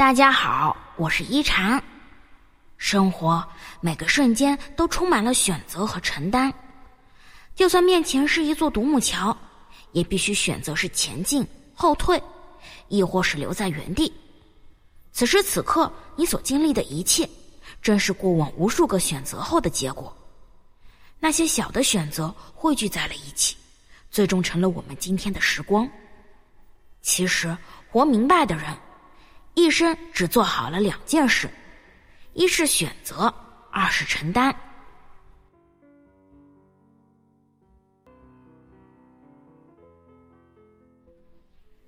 大家好，我是一禅。生活每个瞬间都充满了选择和承担，就算面前是一座独木桥，也必须选择是前进、后退，亦或是留在原地。此时此刻，你所经历的一切，正是过往无数个选择后的结果。那些小的选择汇聚在了一起，最终成了我们今天的时光。其实，活明白的人。一生只做好了两件事，一是选择，二是承担。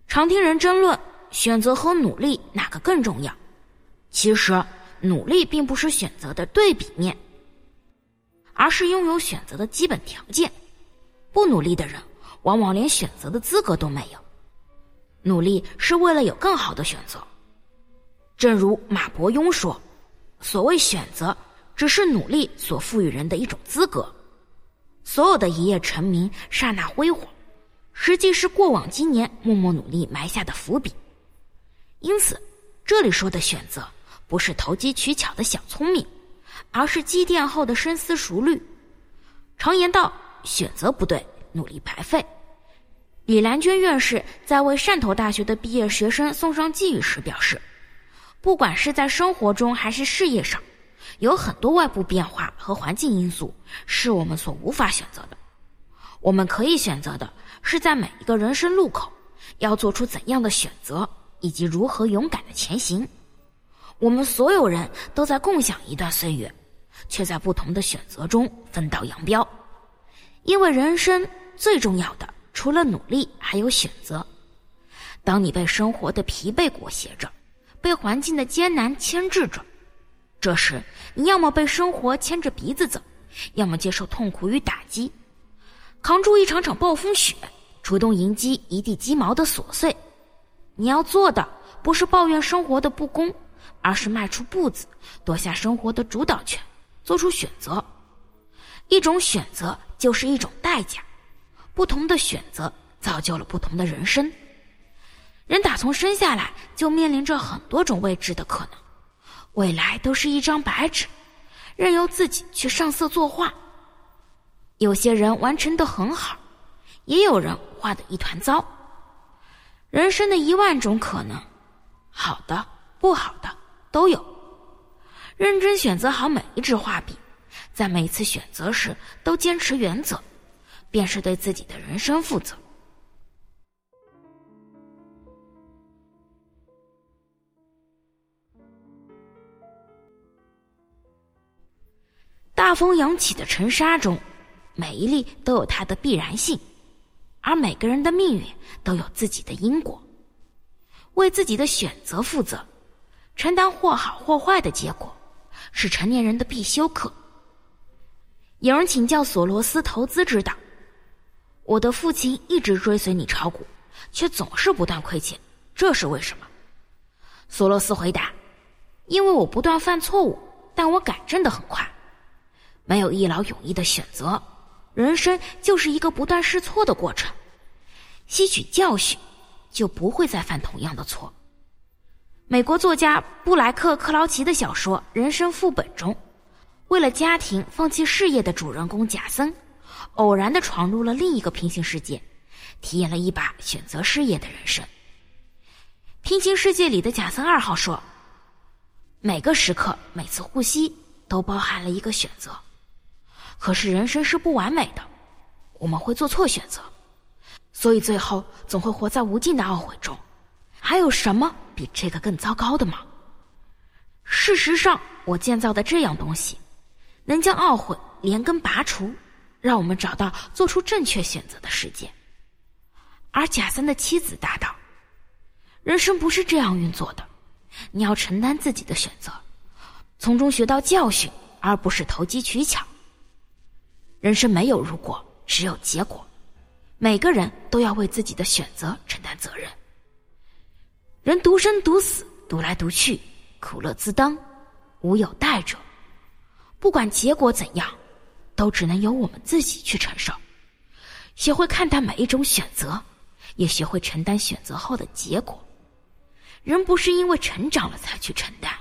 常听人争论选择和努力哪个更重要，其实努力并不是选择的对比面，而是拥有选择的基本条件。不努力的人，往往连选择的资格都没有。努力是为了有更好的选择。正如马伯庸说：“所谓选择，只是努力所赋予人的一种资格。所有的一夜成名、刹那辉煌，实际是过往经年默默努力埋下的伏笔。因此，这里说的选择，不是投机取巧的小聪明，而是积淀后的深思熟虑。常言道：选择不对，努力白费。”李兰娟院士在为汕头大学的毕业学生送上寄语时表示。不管是在生活中还是事业上，有很多外部变化和环境因素是我们所无法选择的。我们可以选择的是在每一个人生路口要做出怎样的选择，以及如何勇敢的前行。我们所有人都在共享一段岁月，却在不同的选择中分道扬镳。因为人生最重要的，除了努力，还有选择。当你被生活的疲惫裹挟着。被环境的艰难牵制着，这时你要么被生活牵着鼻子走，要么接受痛苦与打击，扛住一场场暴风雪，主动迎击一地鸡毛的琐碎。你要做的不是抱怨生活的不公，而是迈出步子，夺下生活的主导权，做出选择。一种选择就是一种代价，不同的选择造就了不同的人生。人打从生下来就面临着很多种未知的可能，未来都是一张白纸，任由自己去上色作画。有些人完成的很好，也有人画的一团糟。人生的一万种可能，好的、不好的都有。认真选择好每一支画笔，在每次选择时都坚持原则，便是对自己的人生负责。大风扬起的尘沙中，每一粒都有它的必然性，而每个人的命运都有自己的因果。为自己的选择负责，承担或好或坏的结果，是成年人的必修课。有人请教索罗斯投资之道：“我的父亲一直追随你炒股，却总是不断亏钱，这是为什么？”索罗斯回答：“因为我不断犯错误，但我改正的很快。”没有一劳永逸的选择，人生就是一个不断试错的过程。吸取教训，就不会再犯同样的错。美国作家布莱克·克劳奇的小说《人生副本》中，为了家庭放弃事业的主人公贾森，偶然的闯入了另一个平行世界，体验了一把选择事业的人生。平行世界里的贾森二号说：“每个时刻，每次呼吸，都包含了一个选择。”可是人生是不完美的，我们会做错选择，所以最后总会活在无尽的懊悔中。还有什么比这个更糟糕的吗？事实上，我建造的这样东西，能将懊悔连根拔除，让我们找到做出正确选择的世界。而贾森的妻子答道：“人生不是这样运作的，你要承担自己的选择，从中学到教训，而不是投机取巧。”人生没有如果，只有结果。每个人都要为自己的选择承担责任。人独生独死，独来独去，苦乐自当，无有代者。不管结果怎样，都只能由我们自己去承受。学会看待每一种选择，也学会承担选择后的结果。人不是因为成长了才去承担，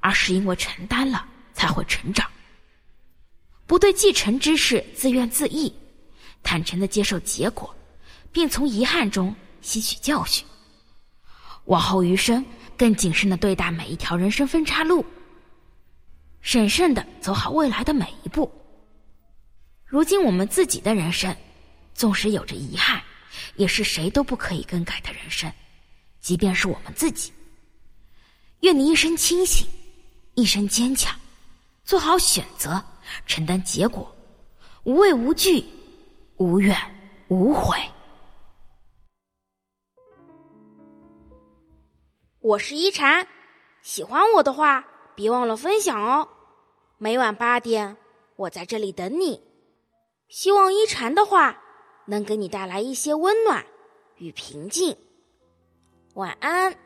而是因为承担了才会成长。不对既成之事自怨自艾，坦诚的接受结果，并从遗憾中吸取教训。往后余生，更谨慎的对待每一条人生分岔路，审慎的走好未来的每一步。如今我们自己的人生，纵使有着遗憾，也是谁都不可以更改的人生。即便是我们自己，愿你一生清醒，一生坚强，做好选择，承担结果，无畏无惧，无怨无悔。我是一禅，喜欢我的话，别忘了分享哦。每晚八点，我在这里等你。希望一禅的话能给你带来一些温暖与平静。晚安。